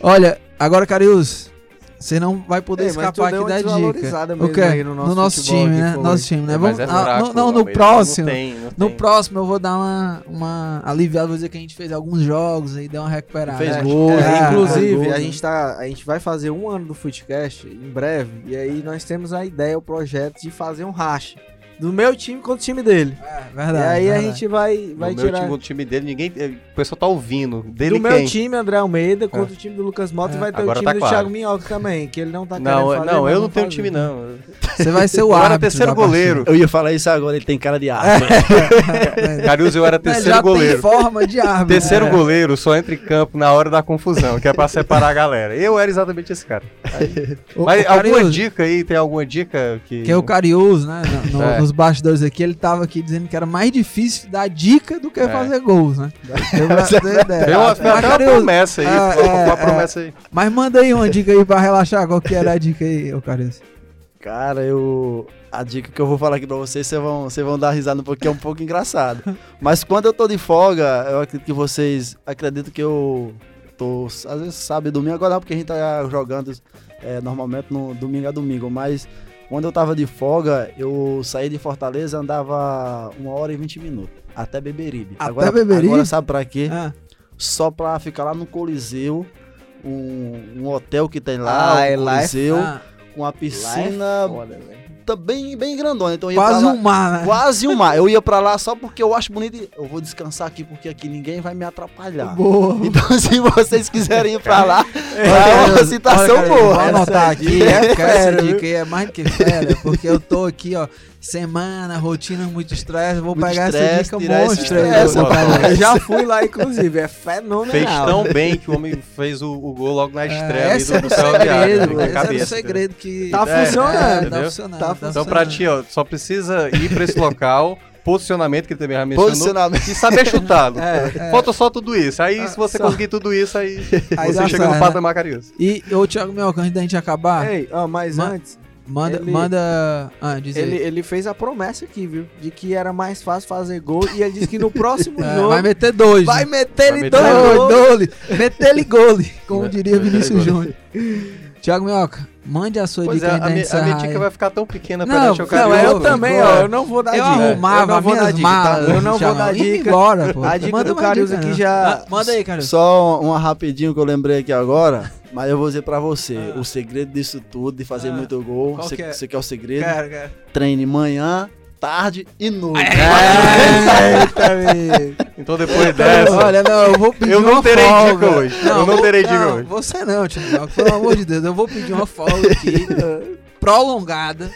[SPEAKER 2] Olha, Agora, Carius, você não vai poder Ei, escapar aqui da dica. O quê? No nosso, no nosso time, né? Nosso time, né? Vamos, é ah, no, não, no próximo. Não tem, não no tem. próximo eu vou dar uma, uma aliviada, vou dizer que a gente fez alguns jogos aí, deu uma recuperada.
[SPEAKER 4] Fez gol, é, inclusive, a gente tá, a gente vai fazer um ano do Footcast em breve, e aí nós temos a ideia, o projeto de fazer um racha do meu time contra o time dele. É,
[SPEAKER 2] verdade.
[SPEAKER 4] E aí
[SPEAKER 2] verdade.
[SPEAKER 4] a gente vai, vai
[SPEAKER 5] do
[SPEAKER 4] tirar.
[SPEAKER 5] meu time contra o time dele, ninguém. O pessoal tá ouvindo.
[SPEAKER 4] Dele do quem? meu time, André Almeida, contra é. o time do Lucas Mota é. e vai ter Agora o time tá do claro. Thiago Minhoca também, que ele não tá
[SPEAKER 5] não,
[SPEAKER 4] fazer,
[SPEAKER 5] Não, eu não tenho time, não.
[SPEAKER 2] Você vai ser o árbitro. Eu era
[SPEAKER 5] terceiro goleiro.
[SPEAKER 3] Eu ia falar isso agora, ele tem cara de árbitro.
[SPEAKER 5] Caruso, eu era terceiro já goleiro.
[SPEAKER 2] Tem forma de árbitro.
[SPEAKER 5] Terceiro é. goleiro só entra em campo na hora da confusão, que é pra separar a galera. Eu era exatamente esse cara. Aí, Mas o alguma dica aí? Tem alguma dica que.
[SPEAKER 2] Que é o Cariúso, né? No, no, é. Nos bastidores aqui ele tava aqui dizendo que era mais difícil dar dica do que é. fazer gols, né?
[SPEAKER 5] Eu Tem uma, uma promessa aí, ah, é, uma promessa aí.
[SPEAKER 2] Mas manda aí uma dica aí pra relaxar, qual que era a dica aí, ô Carius?
[SPEAKER 3] Cara, eu. A dica que eu vou falar aqui pra vocês, vocês vão, vocês vão dar risada porque é um pouco engraçado. Mas quando eu tô de folga, eu acredito que vocês acreditam que eu tô. Às vezes sabe domingo, agora não, porque a gente tá jogando é, normalmente no domingo a domingo, mas quando eu tava de folga, eu saí de Fortaleza, andava uma hora e vinte minutos. Até Beberibe.
[SPEAKER 2] Até agora, Beberibe?
[SPEAKER 3] Agora sabe pra quê? Ah. Só pra ficar lá no Coliseu, um, um hotel que tem lá, ah, o é Coliseu, lá com a piscina... Lá é foda, bem, bem grandona. Então
[SPEAKER 2] quase um mar, né?
[SPEAKER 3] Quase um mar. Eu ia pra lá só porque eu acho bonito. E eu vou descansar aqui porque aqui ninguém vai me atrapalhar.
[SPEAKER 2] Boa.
[SPEAKER 3] Então, se vocês quiserem ir pra lá, é, uma situação
[SPEAKER 2] olha,
[SPEAKER 3] boa.
[SPEAKER 2] Vou anotar aqui. É, essa dica aí é mais do que fera, porque eu tô aqui, ó semana, rotina, muito estresse. Vou muito pegar essa dica monstro aí.
[SPEAKER 4] Eu já fui lá, inclusive. É fenomenal.
[SPEAKER 5] Fez tão bem que o homem fez o, o gol logo na é, estreia é, esse do, do Segredo,
[SPEAKER 2] esse cabeça, é o segredo que...
[SPEAKER 4] Tá é, funcionando.
[SPEAKER 2] tá funcionando. Tá
[SPEAKER 5] funcionando. Então, pra ti, ó, só precisa ir pra esse local posicionamento que ele também já mencionou. Posicionamento. E saber chutá-lo. É, é. Falta só tudo isso. Aí, ah, se você só... conseguir tudo isso, aí, aí você chega no patamar né? carinhoso.
[SPEAKER 2] E, ô, Thiago Melco, antes da gente acabar...
[SPEAKER 4] Ei, ó, mas antes...
[SPEAKER 2] Manda, ele, manda. Ah, diz
[SPEAKER 4] ele, ele fez a promessa aqui, viu? De que era mais fácil fazer gol. E ele disse que no próximo é, jogo.
[SPEAKER 2] Vai meter dois.
[SPEAKER 4] Vai né? meter ele
[SPEAKER 2] dois. Dois. Meter ele gole. Como diria Vinícius Júnior. Tiago Minhoca, mande a sua pois dica. É,
[SPEAKER 5] a,
[SPEAKER 2] minha,
[SPEAKER 5] a minha dica vai ficar tão pequena
[SPEAKER 2] não,
[SPEAKER 5] perante
[SPEAKER 2] o Não, eu também, ó. Eu não vou dar
[SPEAKER 4] eu dica. Arrumava, eu vou dar dica. Tá?
[SPEAKER 2] Eu não vou dar dica. Embora, pô.
[SPEAKER 4] A dica manda do Carius aqui já. Ah,
[SPEAKER 2] manda aí, Carius.
[SPEAKER 3] Só uma rapidinho que eu lembrei aqui agora. Mas eu vou dizer pra você, ah. o segredo disso tudo, de fazer ah. muito gol, você, quer? você quer o segredo?
[SPEAKER 2] Quero, quero.
[SPEAKER 3] Treine manhã, tarde e noite.
[SPEAKER 5] Eita, então depois dessa.
[SPEAKER 2] Olha, não, eu vou pedir
[SPEAKER 5] Eu não terei
[SPEAKER 2] folga.
[SPEAKER 5] dica hoje. Não, eu não vou, terei dica não, hoje.
[SPEAKER 2] Você não, Tiago. Pelo amor de Deus, eu vou pedir uma folga aqui. prolongada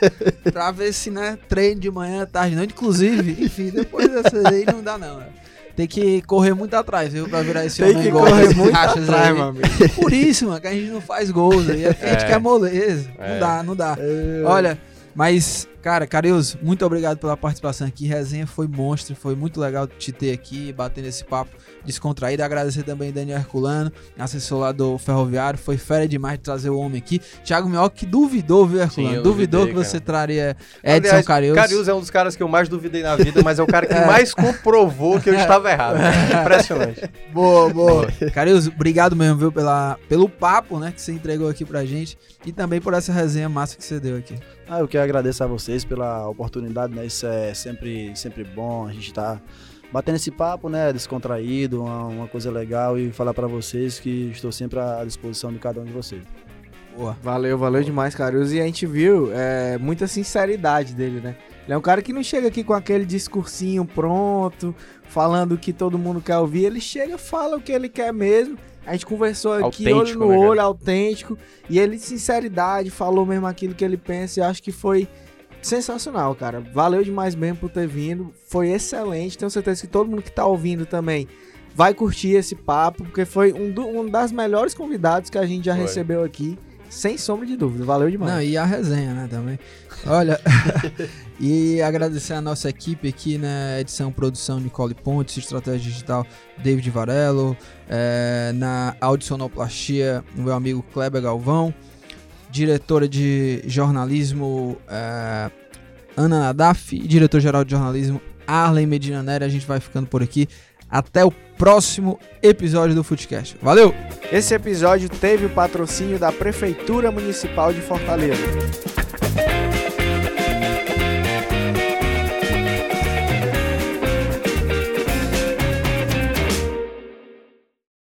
[SPEAKER 2] pra ver se, né, treino de manhã, tarde, não. Inclusive, enfim, depois dessa aí não dá não, né? Tem que correr muito atrás, viu? Pra virar esse
[SPEAKER 4] Tem homem que correr muito atrás, aí. meu amigo.
[SPEAKER 2] Por isso, mano, que a gente não faz gols aí. É é. a gente quer moleza. É. Não dá, não dá. É. Olha, mas Cara, Carius, muito obrigado pela participação aqui. Resenha foi monstro, foi muito legal te ter aqui, batendo esse papo descontraído. Agradecer também Daniel Herculano, assessor lá do Ferroviário. Foi fera demais de trazer o homem aqui. Thiago Mioca que duvidou, viu, Herculano? Sim, duvidou duvidei, que você traria Edson Aliás, Carius.
[SPEAKER 5] Carius é um dos caras que eu mais duvidei na vida, mas é o cara que é. mais comprovou que eu estava errado. Impressionante.
[SPEAKER 2] Boa, boa. Carius, obrigado mesmo, viu, pela, pelo papo, né, que você entregou aqui pra gente e também por essa resenha massa que você deu aqui.
[SPEAKER 3] Ah, eu quero agradecer a vocês pela oportunidade, né? Isso é sempre, sempre bom. A gente tá batendo esse papo, né? Descontraído, uma, uma coisa legal e falar para vocês que estou sempre à disposição de cada um de vocês.
[SPEAKER 4] Boa. Valeu, valeu Boa. demais, Caruso. E a gente viu é, muita sinceridade dele, né? Ele é um cara que não chega aqui com aquele discursinho pronto, falando o que todo mundo quer ouvir. Ele chega, fala o que ele quer mesmo a gente conversou aqui autêntico, olho no né, olho, autêntico. E ele, de sinceridade, falou mesmo aquilo que ele pensa. E acho que foi sensacional, cara. Valeu demais mesmo por ter vindo. Foi excelente. Tenho certeza que todo mundo que tá ouvindo também vai curtir esse papo, porque foi um, do, um das melhores convidados que a gente já foi. recebeu aqui. Sem sombra de dúvida, valeu demais. Não,
[SPEAKER 2] e a resenha, né, também. Olha, e agradecer a nossa equipe aqui, né, edição, produção Nicole Pontes, estratégia digital David Varelo, é, na audicionoplastia o meu amigo Kleber Galvão, diretora de jornalismo é, Ana Nadaf, diretor-geral de jornalismo Arlen Medina Nery, a gente vai ficando por aqui. Até o próximo episódio do Footcast. Valeu!
[SPEAKER 4] Esse episódio teve o patrocínio da Prefeitura Municipal de Fortaleza.